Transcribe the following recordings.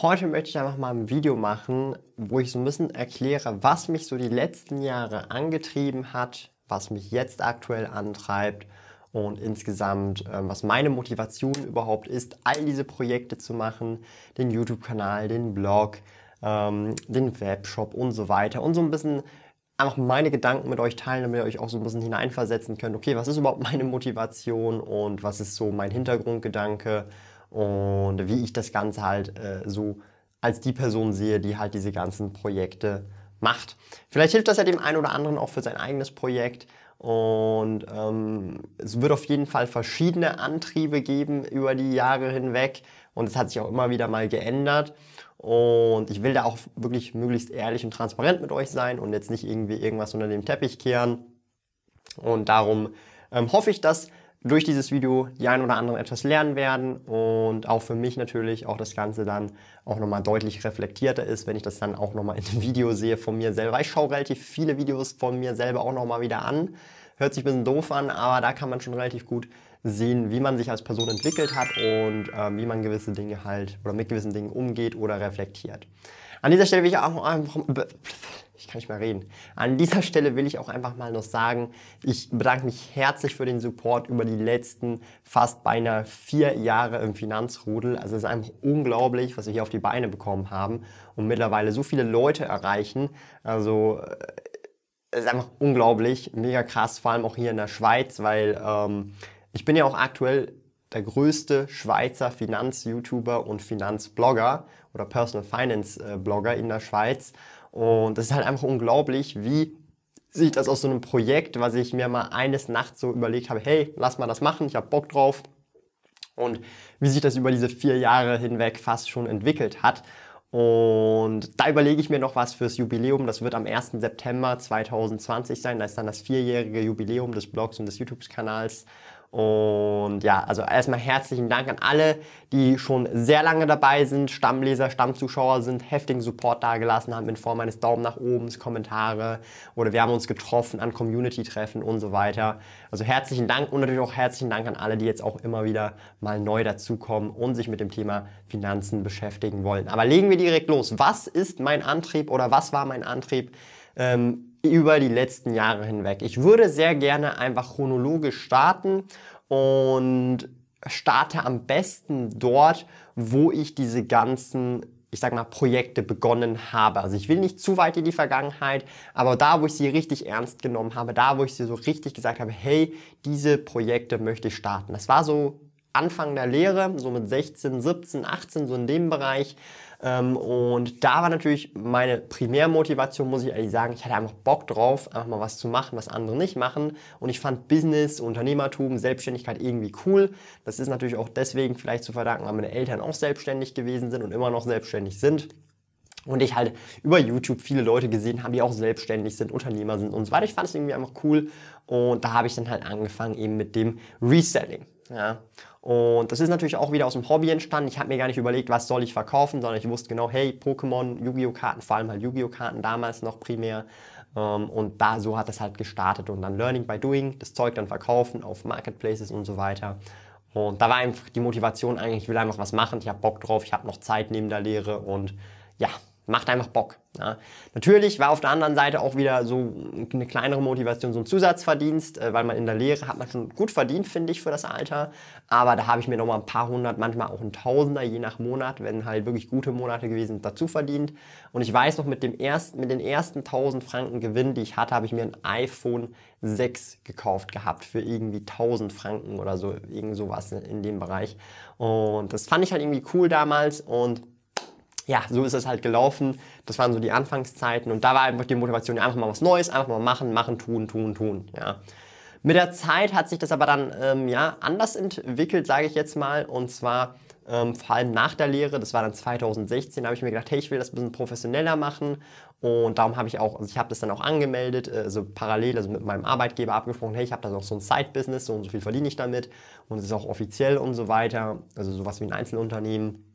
Heute möchte ich einfach mal ein Video machen, wo ich so ein bisschen erkläre, was mich so die letzten Jahre angetrieben hat, was mich jetzt aktuell antreibt und insgesamt, ähm, was meine Motivation überhaupt ist, all diese Projekte zu machen, den YouTube-Kanal, den Blog, ähm, den Webshop und so weiter und so ein bisschen einfach meine Gedanken mit euch teilen, damit ihr euch auch so ein bisschen hineinversetzen könnt, okay, was ist überhaupt meine Motivation und was ist so mein Hintergrundgedanke und wie ich das Ganze halt äh, so als die Person sehe, die halt diese ganzen Projekte macht. Vielleicht hilft das ja dem einen oder anderen auch für sein eigenes Projekt. Und ähm, es wird auf jeden Fall verschiedene Antriebe geben über die Jahre hinweg. Und es hat sich auch immer wieder mal geändert. Und ich will da auch wirklich möglichst ehrlich und transparent mit euch sein und jetzt nicht irgendwie irgendwas unter dem Teppich kehren. Und darum ähm, hoffe ich, dass durch dieses Video die ein oder anderen etwas lernen werden und auch für mich natürlich auch das Ganze dann auch nochmal deutlich reflektierter ist, wenn ich das dann auch nochmal in einem Video sehe von mir selber. Ich schaue relativ viele Videos von mir selber auch nochmal wieder an. Hört sich ein bisschen doof an, aber da kann man schon relativ gut sehen, wie man sich als Person entwickelt hat und äh, wie man gewisse Dinge halt oder mit gewissen Dingen umgeht oder reflektiert. An dieser Stelle will ich auch einfach ich kann nicht mehr reden. An dieser Stelle will ich auch einfach mal noch sagen, ich bedanke mich herzlich für den Support über die letzten fast beinahe vier Jahre im Finanzrudel. Also es ist einfach unglaublich, was wir hier auf die Beine bekommen haben und mittlerweile so viele Leute erreichen. Also äh, es ist einfach unglaublich, mega krass, vor allem auch hier in der Schweiz, weil ähm, ich bin ja auch aktuell der größte Schweizer Finanz-YouTuber und Finanzblogger oder Personal Finance-Blogger in der Schweiz. Und das ist halt einfach unglaublich, wie sich das aus so einem Projekt, was ich mir mal eines Nachts so überlegt habe, hey, lass mal das machen, ich habe Bock drauf. Und wie sich das über diese vier Jahre hinweg fast schon entwickelt hat. Und da überlege ich mir noch was fürs Jubiläum. Das wird am 1. September 2020 sein. Da ist dann das vierjährige Jubiläum des Blogs und des YouTube-Kanals. Und ja, also erstmal herzlichen Dank an alle, die schon sehr lange dabei sind, Stammleser, Stammzuschauer sind, heftigen Support dagelassen haben in Form eines Daumen nach oben, Kommentare oder wir haben uns getroffen an Community-Treffen und so weiter. Also herzlichen Dank und natürlich auch herzlichen Dank an alle, die jetzt auch immer wieder mal neu dazukommen und sich mit dem Thema Finanzen beschäftigen wollen. Aber legen wir direkt los. Was ist mein Antrieb oder was war mein Antrieb? Ähm, über die letzten Jahre hinweg. Ich würde sehr gerne einfach chronologisch starten und starte am besten dort, wo ich diese ganzen ich sag mal, Projekte begonnen habe. Also ich will nicht zu weit in die Vergangenheit, aber da, wo ich sie richtig ernst genommen habe, da, wo ich sie so richtig gesagt habe, hey, diese Projekte möchte ich starten. Das war so Anfang der Lehre, so mit 16, 17, 18, so in dem Bereich. Ähm, und da war natürlich meine Primärmotivation, muss ich ehrlich sagen, ich hatte einfach Bock drauf, einfach mal was zu machen, was andere nicht machen. Und ich fand Business, Unternehmertum, Selbstständigkeit irgendwie cool. Das ist natürlich auch deswegen vielleicht zu verdanken, weil meine Eltern auch selbstständig gewesen sind und immer noch selbstständig sind. Und ich halt über YouTube viele Leute gesehen habe, die auch selbstständig sind, Unternehmer sind und so weiter. Ich fand es irgendwie einfach cool. Und da habe ich dann halt angefangen eben mit dem Reselling. Ja. Und das ist natürlich auch wieder aus dem Hobby entstanden. Ich habe mir gar nicht überlegt, was soll ich verkaufen, sondern ich wusste genau, hey, Pokémon, Yu-Gi-Oh! Karten, vor allem halt Yu-Gi-Oh! Karten damals noch primär. Ähm, und da so hat das halt gestartet und dann Learning by Doing, das Zeug dann verkaufen auf Marketplaces und so weiter. Und da war einfach die Motivation eigentlich, ich will einfach was machen, ich habe Bock drauf, ich habe noch Zeit neben der Lehre und ja, macht einfach Bock. Ja. Natürlich war auf der anderen Seite auch wieder so eine kleinere Motivation, so ein Zusatzverdienst, äh, weil man in der Lehre hat man schon gut verdient, finde ich, für das Alter. Aber da habe ich mir nochmal ein paar hundert, manchmal auch ein Tausender, je nach Monat, wenn halt wirklich gute Monate gewesen sind, dazu verdient. Und ich weiß noch, mit, dem ersten, mit den ersten 1000 Franken Gewinn, die ich hatte, habe ich mir ein iPhone 6 gekauft gehabt für irgendwie 1000 Franken oder so, irgend sowas in dem Bereich. Und das fand ich halt irgendwie cool damals und ja, so ist es halt gelaufen. Das waren so die Anfangszeiten und da war einfach die Motivation, einfach mal was Neues, einfach mal machen, machen, tun, tun, tun. Ja. Mit der Zeit hat sich das aber dann ähm, ja, anders entwickelt, sage ich jetzt mal. Und zwar ähm, vor allem nach der Lehre, das war dann 2016, habe ich mir gedacht, hey, ich will das ein bisschen professioneller machen und darum habe ich auch, also ich habe das dann auch angemeldet, äh, so parallel, also mit meinem Arbeitgeber abgesprochen, hey, ich habe da noch so ein Side-Business, so und so viel verdiene ich damit und es ist auch offiziell und so weiter, also sowas wie ein Einzelunternehmen.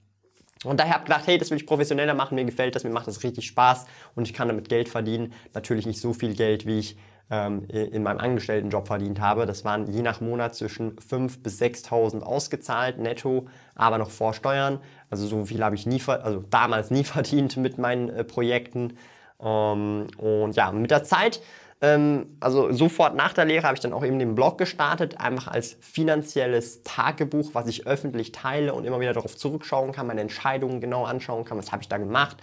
Und daher habe ich gedacht, hey, das will ich professioneller machen, mir gefällt das, mir macht das richtig Spaß und ich kann damit Geld verdienen. Natürlich nicht so viel Geld, wie ich ähm, in meinem Angestelltenjob verdient habe. Das waren je nach Monat zwischen 5.000 bis 6.000 ausgezahlt, netto, aber noch vor Steuern. Also so viel habe ich nie, also damals nie verdient mit meinen äh, Projekten. Ähm, und ja, mit der Zeit ähm, also sofort nach der Lehre habe ich dann auch eben den Blog gestartet, einfach als finanzielles Tagebuch, was ich öffentlich teile und immer wieder darauf zurückschauen kann, meine Entscheidungen genau anschauen kann, was habe ich da gemacht.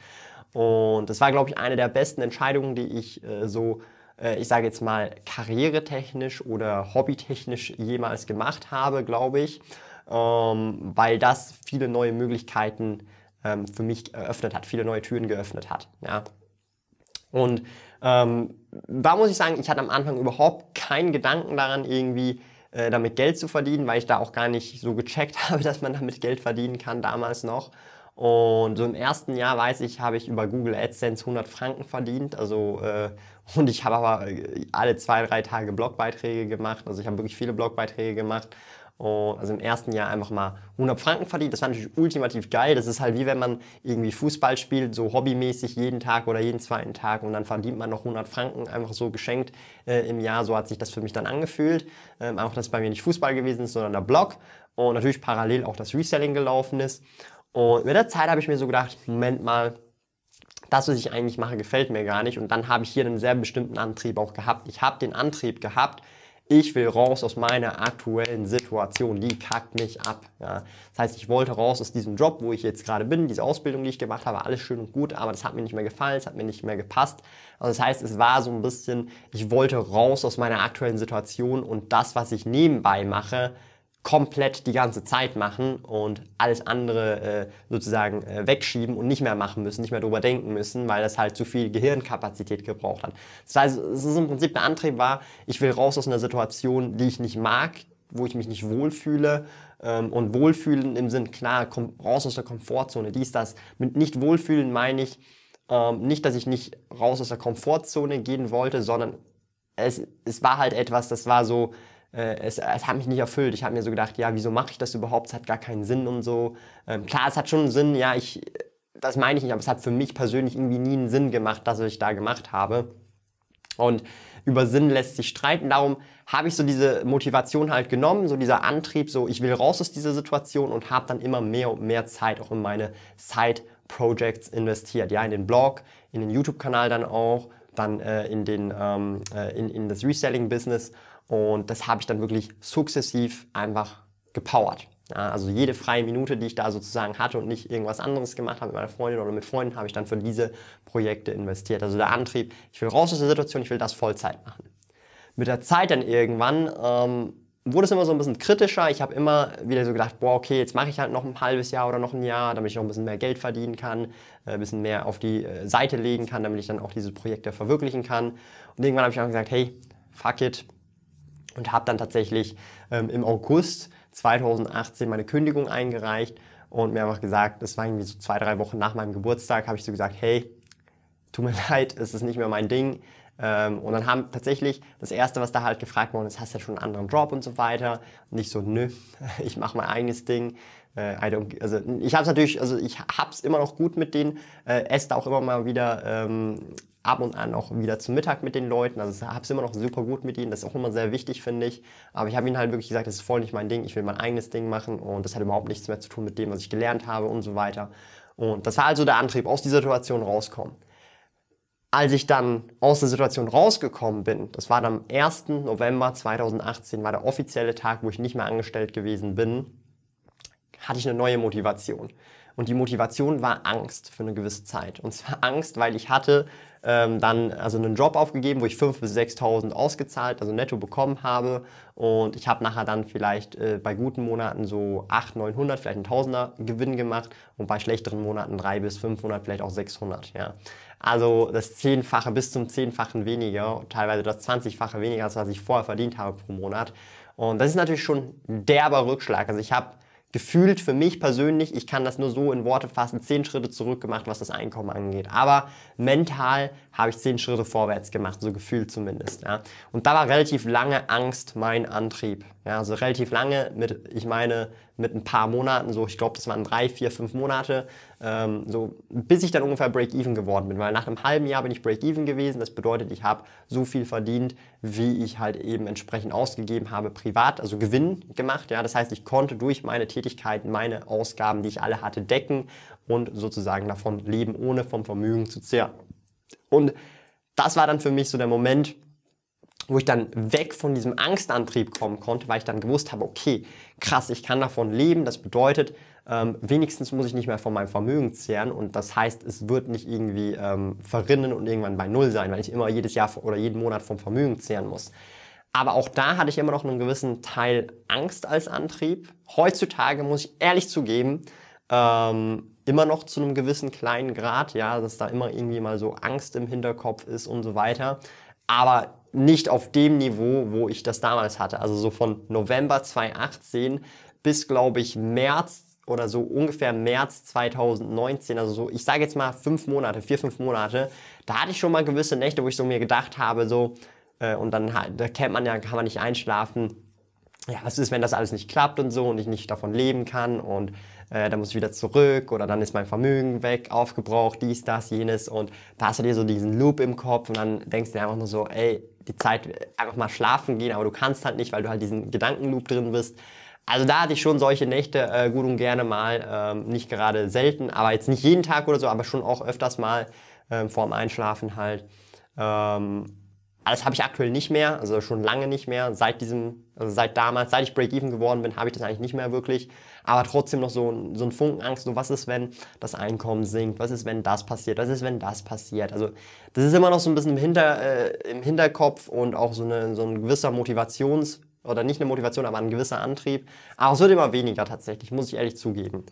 Und das war, glaube ich, eine der besten Entscheidungen, die ich äh, so äh, ich sage jetzt mal, karrieretechnisch oder hobbytechnisch jemals gemacht habe, glaube ich, ähm, weil das viele neue Möglichkeiten ähm, für mich eröffnet hat, viele neue Türen geöffnet hat. Ja. Und ähm, da muss ich sagen, ich hatte am Anfang überhaupt keinen Gedanken daran, irgendwie äh, damit Geld zu verdienen, weil ich da auch gar nicht so gecheckt habe, dass man damit Geld verdienen kann, damals noch. Und so im ersten Jahr, weiß ich, habe ich über Google AdSense 100 Franken verdient. Also, äh, und ich habe aber äh, alle zwei, drei Tage Blogbeiträge gemacht. Also ich habe wirklich viele Blogbeiträge gemacht. Und also im ersten Jahr einfach mal 100 Franken verdient. Das war natürlich ultimativ geil. Das ist halt wie wenn man irgendwie Fußball spielt, so hobbymäßig jeden Tag oder jeden zweiten Tag und dann verdient man noch 100 Franken einfach so geschenkt äh, im Jahr. So hat sich das für mich dann angefühlt. Ähm, einfach, dass es bei mir nicht Fußball gewesen ist, sondern der Blog. Und natürlich parallel auch das Reselling gelaufen ist. Und mit der Zeit habe ich mir so gedacht, Moment mal, das, was ich eigentlich mache, gefällt mir gar nicht. Und dann habe ich hier einen sehr bestimmten Antrieb auch gehabt. Ich habe den Antrieb gehabt, ich will raus aus meiner aktuellen Situation, die kackt mich ab. Ja. Das heißt, ich wollte raus aus diesem Job, wo ich jetzt gerade bin, diese Ausbildung, die ich gemacht habe, alles schön und gut, aber das hat mir nicht mehr gefallen, es hat mir nicht mehr gepasst. Also das heißt, es war so ein bisschen, ich wollte raus aus meiner aktuellen Situation und das, was ich nebenbei mache, komplett die ganze Zeit machen und alles andere äh, sozusagen äh, wegschieben und nicht mehr machen müssen, nicht mehr drüber denken müssen, weil das halt zu viel Gehirnkapazität gebraucht hat. Das heißt, es ist im Prinzip der Antrieb war, ich will raus aus einer Situation, die ich nicht mag, wo ich mich nicht wohlfühle ähm, und wohlfühlen im Sinn, klar, komm, raus aus der Komfortzone, dies, das. Mit nicht wohlfühlen meine ich ähm, nicht, dass ich nicht raus aus der Komfortzone gehen wollte, sondern es, es war halt etwas, das war so, äh, es, es, hat mich nicht erfüllt. Ich habe mir so gedacht, ja, wieso mache ich das überhaupt? Es hat gar keinen Sinn und so. Ähm, klar, es hat schon einen Sinn, ja, ich, das meine ich nicht, aber es hat für mich persönlich irgendwie nie einen Sinn gemacht, dass ich da gemacht habe. Und über Sinn lässt sich streiten. Darum habe ich so diese Motivation halt genommen, so dieser Antrieb, so ich will raus aus dieser Situation und habe dann immer mehr und mehr Zeit auch in meine Side-Projects investiert. Ja, in den Blog, in den YouTube-Kanal dann auch, dann äh, in, den, ähm, äh, in, in das Reselling-Business und das habe ich dann wirklich sukzessiv einfach gepowert. Ja, also jede freie Minute, die ich da sozusagen hatte und nicht irgendwas anderes gemacht habe mit meiner Freundin oder mit Freunden, habe ich dann für diese Projekte investiert. Also der Antrieb, ich will raus aus der Situation, ich will das Vollzeit machen. Mit der Zeit dann irgendwann ähm, wurde es immer so ein bisschen kritischer. Ich habe immer wieder so gedacht, boah, okay, jetzt mache ich halt noch ein halbes Jahr oder noch ein Jahr, damit ich noch ein bisschen mehr Geld verdienen kann, äh, ein bisschen mehr auf die äh, Seite legen kann, damit ich dann auch diese Projekte verwirklichen kann. Und irgendwann habe ich auch gesagt, hey, fuck it, und habe dann tatsächlich ähm, im August 2018 meine Kündigung eingereicht und mir einfach gesagt, das war irgendwie so zwei, drei Wochen nach meinem Geburtstag, habe ich so gesagt, hey, tut mir leid, es ist nicht mehr mein Ding. Ähm, und dann haben tatsächlich das Erste, was da halt gefragt worden ist, hast du ja schon einen anderen Job und so weiter. Und ich so, nö, ich mache mein eigenes Ding. Äh, also ich habe es natürlich, also ich hab's immer noch gut mit denen, äh, esse da auch immer mal wieder ähm, ab und an auch wieder zum Mittag mit den Leuten. Also habe es immer noch super gut mit ihnen. Das ist auch immer sehr wichtig, finde ich. Aber ich habe ihnen halt wirklich gesagt, das ist voll nicht mein Ding. Ich will mein eigenes Ding machen und das hat überhaupt nichts mehr zu tun mit dem, was ich gelernt habe und so weiter. Und das war also der Antrieb, aus dieser Situation rauskommen. Als ich dann aus der Situation rausgekommen bin, das war dann am 1. November 2018, war der offizielle Tag, wo ich nicht mehr angestellt gewesen bin, hatte ich eine neue Motivation. Und die Motivation war Angst für eine gewisse Zeit. Und zwar Angst, weil ich hatte ähm, dann also einen Job aufgegeben, wo ich 5.000 bis 6.000 ausgezahlt, also netto bekommen habe. Und ich habe nachher dann vielleicht äh, bei guten Monaten so 800, 900, vielleicht ein Tausender Gewinn gemacht und bei schlechteren Monaten 300 bis 500, vielleicht auch 600. Ja. Also das Zehnfache bis zum Zehnfachen weniger, teilweise das Zwanzigfache weniger, als was ich vorher verdient habe pro Monat. Und das ist natürlich schon ein derber Rückschlag. Also ich habe gefühlt für mich persönlich, ich kann das nur so in Worte fassen, zehn Schritte zurück gemacht, was das Einkommen angeht. Aber mental habe ich zehn Schritte vorwärts gemacht, so gefühlt zumindest. Ja. Und da war relativ lange Angst mein Antrieb. Ja, also relativ lange mit, ich meine, mit ein paar Monaten, so ich glaube, das waren drei, vier, fünf Monate, ähm, so bis ich dann ungefähr Break-Even geworden bin. Weil nach einem halben Jahr bin ich Break-Even gewesen. Das bedeutet, ich habe so viel verdient, wie ich halt eben entsprechend ausgegeben habe, privat, also Gewinn gemacht. Ja, das heißt, ich konnte durch meine Tätigkeiten meine Ausgaben, die ich alle hatte, decken und sozusagen davon leben, ohne vom Vermögen zu zehren. Und das war dann für mich so der Moment, wo ich dann weg von diesem Angstantrieb kommen konnte, weil ich dann gewusst habe, okay, krass, ich kann davon leben. Das bedeutet, ähm, wenigstens muss ich nicht mehr von meinem Vermögen zehren und das heißt, es wird nicht irgendwie ähm, verrinnen und irgendwann bei Null sein, weil ich immer jedes Jahr oder jeden Monat vom Vermögen zehren muss. Aber auch da hatte ich immer noch einen gewissen Teil Angst als Antrieb. Heutzutage muss ich ehrlich zugeben, ähm, immer noch zu einem gewissen kleinen Grad, ja, dass da immer irgendwie mal so Angst im Hinterkopf ist und so weiter. Aber nicht auf dem Niveau, wo ich das damals hatte. Also so von November 2018 bis, glaube ich, März oder so ungefähr März 2019, also so, ich sage jetzt mal fünf Monate, vier, fünf Monate, da hatte ich schon mal gewisse Nächte, wo ich so mir gedacht habe, so, äh, und dann da kennt man ja, kann man nicht einschlafen. Ja, was ist, wenn das alles nicht klappt und so und ich nicht davon leben kann und äh, dann muss ich wieder zurück oder dann ist mein Vermögen weg, aufgebraucht, dies, das, jenes und da hast du dir so diesen Loop im Kopf und dann denkst du dir einfach nur so, ey, die Zeit einfach mal schlafen gehen, aber du kannst halt nicht, weil du halt diesen Gedankenloop drin bist. Also da hatte ich schon solche Nächte äh, gut und gerne mal, ähm, nicht gerade selten, aber jetzt nicht jeden Tag oder so, aber schon auch öfters mal ähm, vorm Einschlafen halt. Ähm, das habe ich aktuell nicht mehr, also schon lange nicht mehr. Seit diesem, also seit damals, seit ich Break-Even geworden bin, habe ich das eigentlich nicht mehr wirklich. Aber trotzdem noch so, so ein Funken so was ist, wenn das Einkommen sinkt? Was ist, wenn das passiert? Was ist, wenn das passiert? Also das ist immer noch so ein bisschen im, Hinter, äh, im Hinterkopf und auch so, eine, so ein gewisser Motivations- oder nicht eine Motivation, aber ein gewisser Antrieb. Aber es wird immer weniger tatsächlich, muss ich ehrlich zugeben.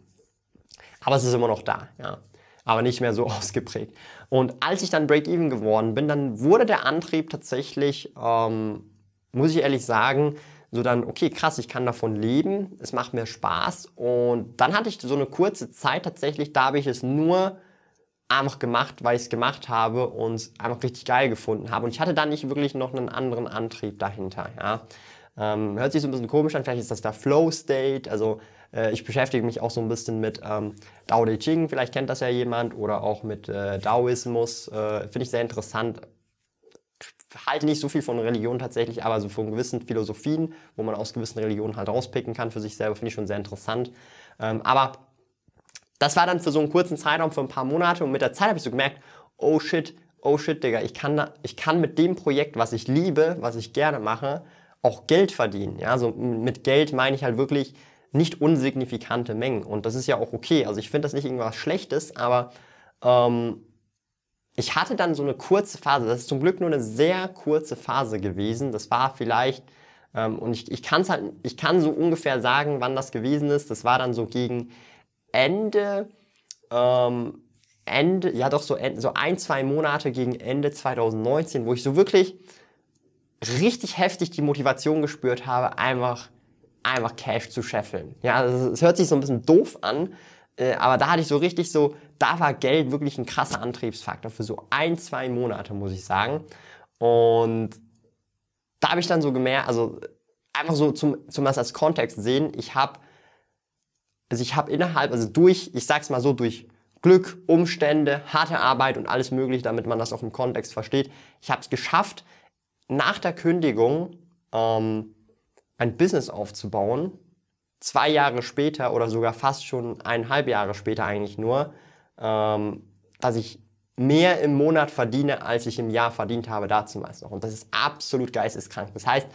Aber es ist immer noch da, ja aber nicht mehr so ausgeprägt. Und als ich dann Break-Even geworden bin, dann wurde der Antrieb tatsächlich, ähm, muss ich ehrlich sagen, so dann, okay, krass, ich kann davon leben, es macht mir Spaß. Und dann hatte ich so eine kurze Zeit tatsächlich, da habe ich es nur einfach gemacht, weil ich es gemacht habe und einfach richtig geil gefunden habe. Und ich hatte dann nicht wirklich noch einen anderen Antrieb dahinter. Ja. Ähm, hört sich so ein bisschen komisch an, vielleicht ist das der Flow State, also äh, ich beschäftige mich auch so ein bisschen mit ähm, Dao De Ching, vielleicht kennt das ja jemand, oder auch mit äh, Daoismus. Äh, Finde ich sehr interessant. Halte nicht so viel von Religion tatsächlich, aber so von gewissen Philosophien, wo man aus gewissen Religionen halt rauspicken kann für sich selber, finde ich schon sehr interessant. Ähm, aber das war dann für so einen kurzen Zeitraum, für ein paar Monate und mit der Zeit habe ich so gemerkt, oh shit, oh shit, Digga, ich kann, da, ich kann mit dem Projekt, was ich liebe, was ich gerne mache, auch Geld verdienen. Ja, so mit Geld meine ich halt wirklich nicht unsignifikante Mengen. Und das ist ja auch okay. Also ich finde das nicht irgendwas Schlechtes, aber ähm, ich hatte dann so eine kurze Phase. Das ist zum Glück nur eine sehr kurze Phase gewesen. Das war vielleicht, ähm, und ich, ich kann halt, ich kann so ungefähr sagen, wann das gewesen ist. Das war dann so gegen Ende, ähm, Ende, ja doch so, so ein, zwei Monate gegen Ende 2019, wo ich so wirklich richtig heftig die Motivation gespürt habe, einfach einfach Cash zu scheffeln. Ja, es hört sich so ein bisschen doof an, äh, aber da hatte ich so richtig so, da war Geld wirklich ein krasser Antriebsfaktor für so ein, zwei Monate, muss ich sagen. Und da habe ich dann so gemerkt, also einfach so zum, zum das als Kontext sehen, ich habe, also ich habe innerhalb, also durch, ich sag's mal so, durch Glück, Umstände, harte Arbeit und alles mögliche, damit man das auch im Kontext versteht, ich habe es geschafft, nach der Kündigung ähm, ein Business aufzubauen, zwei Jahre später oder sogar fast schon eineinhalb Jahre später eigentlich nur, ähm, dass ich mehr im Monat verdiene, als ich im Jahr verdient habe damals noch. Und das ist absolut geisteskrank. Das heißt,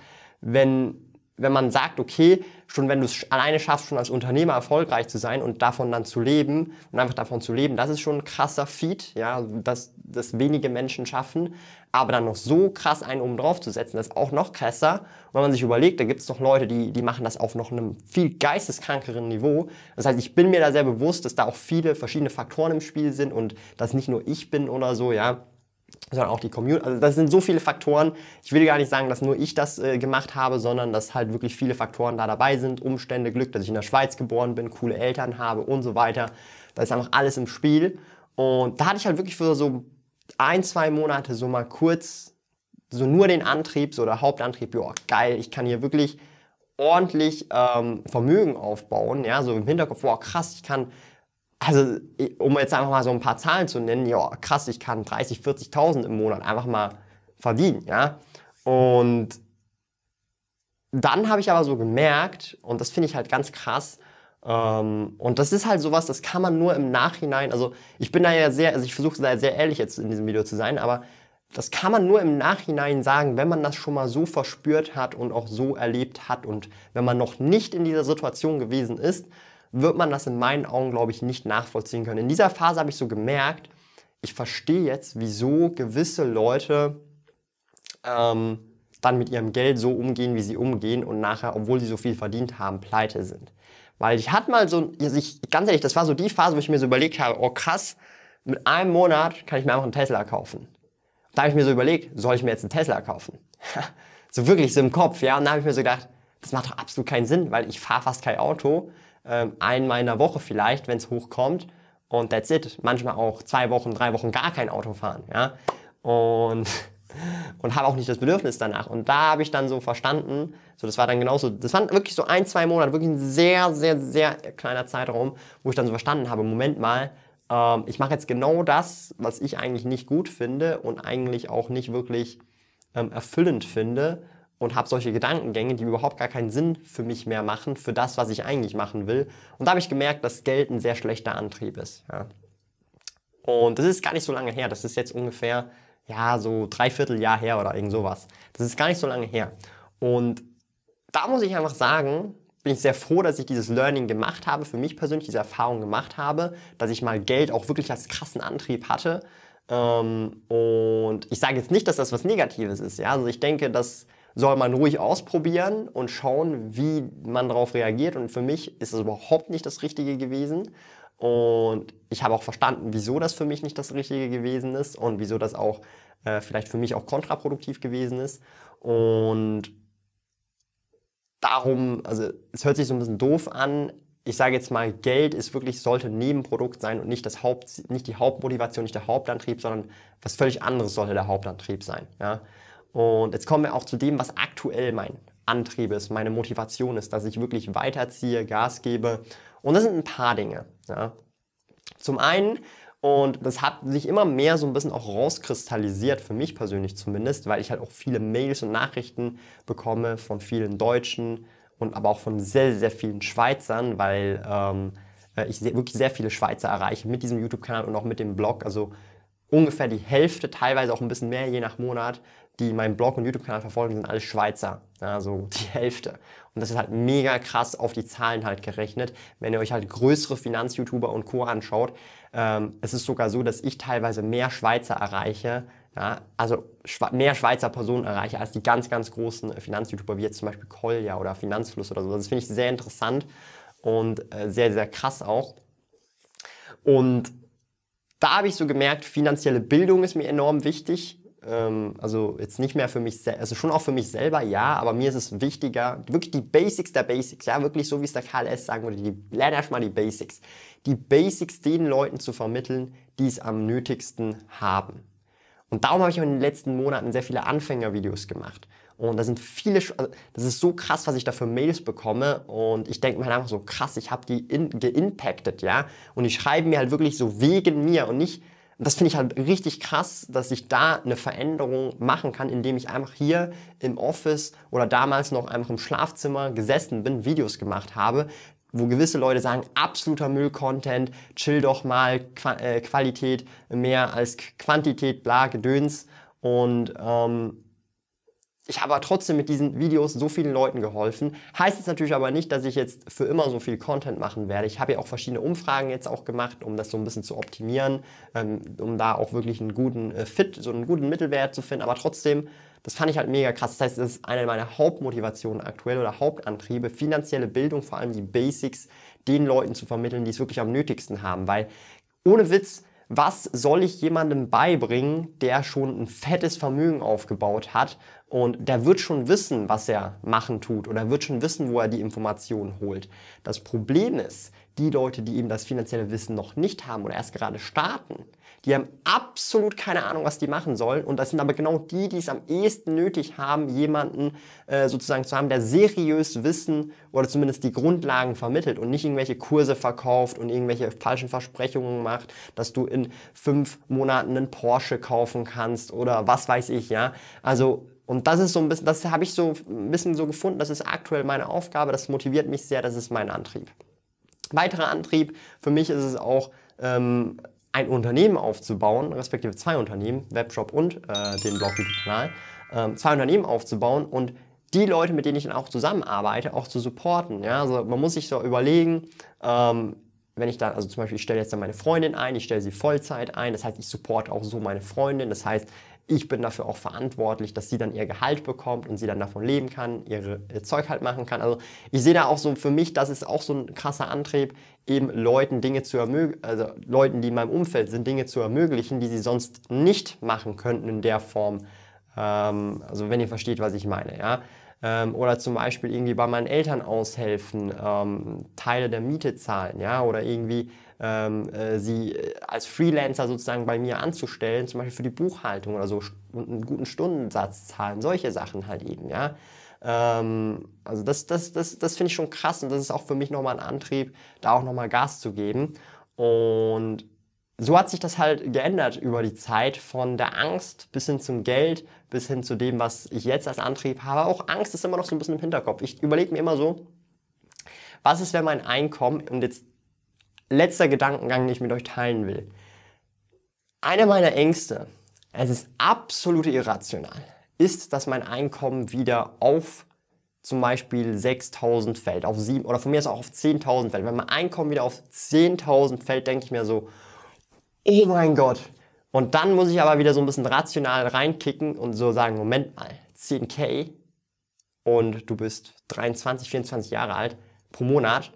wenn wenn man sagt, okay, schon wenn du es alleine schaffst, schon als Unternehmer erfolgreich zu sein und davon dann zu leben und einfach davon zu leben, das ist schon ein krasser Feed, ja, dass das wenige Menschen schaffen. Aber dann noch so krass einen oben drauf zu setzen, das ist auch noch krasser. Und wenn man sich überlegt, da gibt es noch Leute, die, die machen das auf noch einem viel geisteskrankeren Niveau. Das heißt, ich bin mir da sehr bewusst, dass da auch viele verschiedene Faktoren im Spiel sind und dass nicht nur ich bin oder so, ja. Sondern auch die Community. Also das sind so viele Faktoren. Ich will gar nicht sagen, dass nur ich das äh, gemacht habe, sondern dass halt wirklich viele Faktoren da dabei sind. Umstände, Glück, dass ich in der Schweiz geboren bin, coole Eltern habe und so weiter. Da ist einfach alles im Spiel. Und da hatte ich halt wirklich für so ein, zwei Monate so mal kurz so nur den Antrieb, so der Hauptantrieb, ja geil, ich kann hier wirklich ordentlich ähm, Vermögen aufbauen, ja, so im Hinterkopf, wow, krass, ich kann also um jetzt einfach mal so ein paar Zahlen zu nennen, ja krass, ich kann 30, 40.000 im Monat einfach mal verdienen, ja. Und dann habe ich aber so gemerkt, und das finde ich halt ganz krass, ähm, und das ist halt sowas, das kann man nur im Nachhinein, also ich bin da ja sehr, also ich versuche da sehr ehrlich jetzt in diesem Video zu sein, aber das kann man nur im Nachhinein sagen, wenn man das schon mal so verspürt hat und auch so erlebt hat und wenn man noch nicht in dieser Situation gewesen ist, wird man das in meinen Augen, glaube ich, nicht nachvollziehen können. In dieser Phase habe ich so gemerkt, ich verstehe jetzt, wieso gewisse Leute ähm, dann mit ihrem Geld so umgehen, wie sie umgehen und nachher, obwohl sie so viel verdient haben, pleite sind. Weil ich hatte mal so, ich, ganz ehrlich, das war so die Phase, wo ich mir so überlegt habe, oh krass, mit einem Monat kann ich mir einfach einen Tesla kaufen. Da habe ich mir so überlegt, soll ich mir jetzt einen Tesla kaufen? so wirklich so im Kopf, ja. Und da habe ich mir so gedacht, das macht doch absolut keinen Sinn, weil ich fahre fast kein Auto ähm, einmal in der Woche vielleicht, wenn es hochkommt. Und that's it. Manchmal auch zwei Wochen, drei Wochen gar kein Auto fahren. Ja? Und, und habe auch nicht das Bedürfnis danach. Und da habe ich dann so verstanden, so das war dann genauso, das waren wirklich so ein, zwei Monate, wirklich ein sehr, sehr, sehr kleiner Zeitraum, wo ich dann so verstanden habe, Moment mal, ähm, ich mache jetzt genau das, was ich eigentlich nicht gut finde und eigentlich auch nicht wirklich ähm, erfüllend finde und habe solche Gedankengänge, die überhaupt gar keinen Sinn für mich mehr machen, für das, was ich eigentlich machen will. Und da habe ich gemerkt, dass Geld ein sehr schlechter Antrieb ist. Ja. Und das ist gar nicht so lange her. Das ist jetzt ungefähr, ja, so dreiviertel Jahr her oder irgend sowas. Das ist gar nicht so lange her. Und da muss ich einfach sagen, bin ich sehr froh, dass ich dieses Learning gemacht habe, für mich persönlich diese Erfahrung gemacht habe, dass ich mal Geld auch wirklich als krassen Antrieb hatte. Ähm, und ich sage jetzt nicht, dass das was Negatives ist. Ja? Also ich denke, dass soll man ruhig ausprobieren und schauen, wie man darauf reagiert. Und für mich ist das überhaupt nicht das Richtige gewesen. Und ich habe auch verstanden, wieso das für mich nicht das Richtige gewesen ist und wieso das auch äh, vielleicht für mich auch kontraproduktiv gewesen ist. Und darum, also es hört sich so ein bisschen doof an. Ich sage jetzt mal, Geld ist wirklich, sollte ein Nebenprodukt sein und nicht, das Haupt, nicht die Hauptmotivation, nicht der Hauptantrieb, sondern was völlig anderes sollte der Hauptantrieb sein. Ja? Und jetzt kommen wir auch zu dem, was aktuell mein Antrieb ist, meine Motivation ist, dass ich wirklich weiterziehe, Gas gebe. Und das sind ein paar Dinge. Ja. Zum einen, und das hat sich immer mehr so ein bisschen auch rauskristallisiert, für mich persönlich zumindest, weil ich halt auch viele Mails und Nachrichten bekomme von vielen Deutschen und aber auch von sehr, sehr vielen Schweizern, weil ähm, äh, ich wirklich sehr viele Schweizer erreiche mit diesem YouTube-Kanal und auch mit dem Blog. Also ungefähr die Hälfte, teilweise auch ein bisschen mehr je nach Monat, die meinen Blog und YouTube-Kanal verfolgen, sind alle Schweizer. Also die Hälfte. Und das ist halt mega krass auf die Zahlen halt gerechnet. Wenn ihr euch halt größere Finanz-YouTuber und Co. anschaut, ähm, es ist sogar so, dass ich teilweise mehr Schweizer erreiche, ja, also mehr Schweizer Personen erreiche als die ganz, ganz großen Finanz-YouTuber, wie jetzt zum Beispiel Kolja oder Finanzfluss oder so. Das finde ich sehr interessant und äh, sehr, sehr krass auch. Und da habe ich so gemerkt, finanzielle Bildung ist mir enorm wichtig. Ähm, also jetzt nicht mehr für mich, also schon auch für mich selber, ja, aber mir ist es wichtiger, wirklich die Basics der Basics, ja, wirklich so wie es der KLS sagen würde, die, lern erstmal die Basics. Die Basics den Leuten zu vermitteln, die es am nötigsten haben. Und darum habe ich in den letzten Monaten sehr viele Anfängervideos gemacht. Und da sind viele, also das ist so krass, was ich da für Mails bekomme. Und ich denke mir halt einfach so krass, ich habe die in, geimpacted, ja. Und die schreiben mir halt wirklich so wegen mir und nicht, das finde ich halt richtig krass, dass ich da eine Veränderung machen kann, indem ich einfach hier im Office oder damals noch einfach im Schlafzimmer gesessen bin, Videos gemacht habe, wo gewisse Leute sagen, absoluter Müll-Content, chill doch mal, Qua äh, Qualität mehr als Quantität, bla, Gedöns. Und ähm, ich habe aber trotzdem mit diesen Videos so vielen Leuten geholfen. Heißt es natürlich aber nicht, dass ich jetzt für immer so viel Content machen werde. Ich habe ja auch verschiedene Umfragen jetzt auch gemacht, um das so ein bisschen zu optimieren, ähm, um da auch wirklich einen guten äh, Fit, so einen guten Mittelwert zu finden. Aber trotzdem, das fand ich halt mega krass. Das heißt, das ist eine meiner Hauptmotivationen aktuell oder Hauptantriebe, finanzielle Bildung, vor allem die Basics, den Leuten zu vermitteln, die es wirklich am nötigsten haben. Weil ohne Witz, was soll ich jemandem beibringen, der schon ein fettes Vermögen aufgebaut hat und der wird schon wissen, was er machen tut oder wird schon wissen, wo er die Informationen holt. Das Problem ist, die Leute, die eben das finanzielle Wissen noch nicht haben oder erst gerade starten, die haben absolut keine Ahnung, was die machen sollen. Und das sind aber genau die, die es am ehesten nötig haben, jemanden äh, sozusagen zu haben, der seriös Wissen oder zumindest die Grundlagen vermittelt und nicht irgendwelche Kurse verkauft und irgendwelche falschen Versprechungen macht, dass du in fünf Monaten einen Porsche kaufen kannst oder was weiß ich, ja. Also und das ist so ein bisschen, das habe ich so ein bisschen so gefunden, das ist aktuell meine Aufgabe, das motiviert mich sehr, das ist mein Antrieb. Weiterer Antrieb für mich ist es auch, ähm, ein Unternehmen aufzubauen, respektive zwei Unternehmen, Webshop und äh, den Blog-YouTube-Kanal, äh, zwei Unternehmen aufzubauen und die Leute, mit denen ich dann auch zusammenarbeite, auch zu supporten. Ja? Also man muss sich so überlegen, ähm, wenn ich dann, also zum Beispiel, ich stelle jetzt dann meine Freundin ein, ich stelle sie Vollzeit ein, das heißt, ich supporte auch so meine Freundin, das heißt, ich bin dafür auch verantwortlich, dass sie dann ihr Gehalt bekommt und sie dann davon leben kann, ihre, ihr Zeug halt machen kann. Also ich sehe da auch so für mich, das ist auch so ein krasser Antrieb, eben Leuten Dinge zu ermöglichen, also Leuten, die in meinem Umfeld sind, Dinge zu ermöglichen, die sie sonst nicht machen könnten in der Form. Ähm, also wenn ihr versteht, was ich meine, ja. Ähm, oder zum Beispiel irgendwie bei meinen Eltern aushelfen, ähm, Teile der Miete zahlen, ja, oder irgendwie ähm, äh, sie äh, als Freelancer sozusagen bei mir anzustellen, zum Beispiel für die Buchhaltung oder so und einen guten Stundensatz zahlen, solche Sachen halt eben, ja. Ähm, also das, das, das, das finde ich schon krass und das ist auch für mich nochmal ein Antrieb, da auch nochmal Gas zu geben. Und so hat sich das halt geändert über die Zeit von der Angst bis hin zum Geld, bis hin zu dem, was ich jetzt als Antrieb habe. Auch Angst ist immer noch so ein bisschen im Hinterkopf. Ich überlege mir immer so, was ist, wenn mein Einkommen, und jetzt letzter Gedankengang, den ich mit euch teilen will. Einer meiner Ängste, es ist absolut irrational, ist, dass mein Einkommen wieder auf zum Beispiel 6.000 fällt, auf 7 oder von mir ist auch auf 10.000 fällt. Wenn mein Einkommen wieder auf 10.000 fällt, denke ich mir so, oh mein Gott. Und dann muss ich aber wieder so ein bisschen rational reinkicken und so sagen, Moment mal, 10k und du bist 23, 24 Jahre alt pro Monat,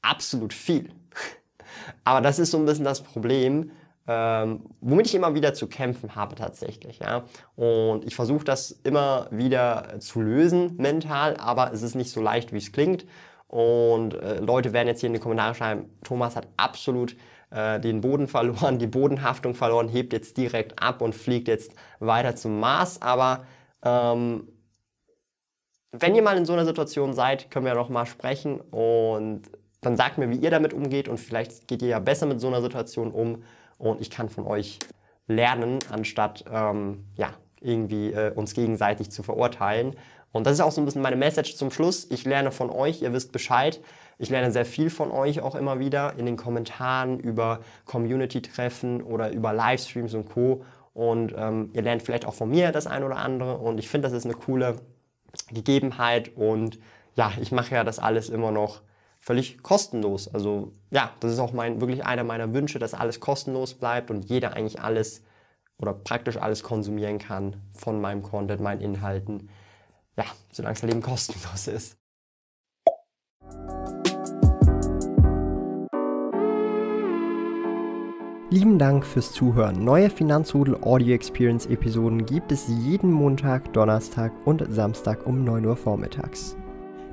absolut viel. Aber das ist so ein bisschen das Problem, ähm, womit ich immer wieder zu kämpfen habe tatsächlich. Ja? Und ich versuche das immer wieder zu lösen mental, aber es ist nicht so leicht, wie es klingt. Und äh, Leute werden jetzt hier in die Kommentare schreiben, Thomas hat absolut äh, den Boden verloren, die Bodenhaftung verloren, hebt jetzt direkt ab und fliegt jetzt weiter zum Mars. Aber ähm, wenn ihr mal in so einer Situation seid, können wir noch mal sprechen und dann sagt mir, wie ihr damit umgeht und vielleicht geht ihr ja besser mit so einer Situation um und ich kann von euch lernen, anstatt ähm, ja, irgendwie äh, uns gegenseitig zu verurteilen. Und das ist auch so ein bisschen meine Message zum Schluss. Ich lerne von euch, ihr wisst Bescheid. Ich lerne sehr viel von euch auch immer wieder in den Kommentaren über Community-Treffen oder über Livestreams und Co. Und ähm, ihr lernt vielleicht auch von mir das ein oder andere. Und ich finde, das ist eine coole Gegebenheit. Und ja, ich mache ja das alles immer noch völlig kostenlos. Also ja, das ist auch mein, wirklich einer meiner Wünsche, dass alles kostenlos bleibt und jeder eigentlich alles oder praktisch alles konsumieren kann von meinem Content, meinen Inhalten. Ja, solange das Leben kostenlos ist. Lieben Dank fürs Zuhören. Neue Finanzrudel Audio Experience Episoden gibt es jeden Montag, Donnerstag und Samstag um 9 Uhr vormittags.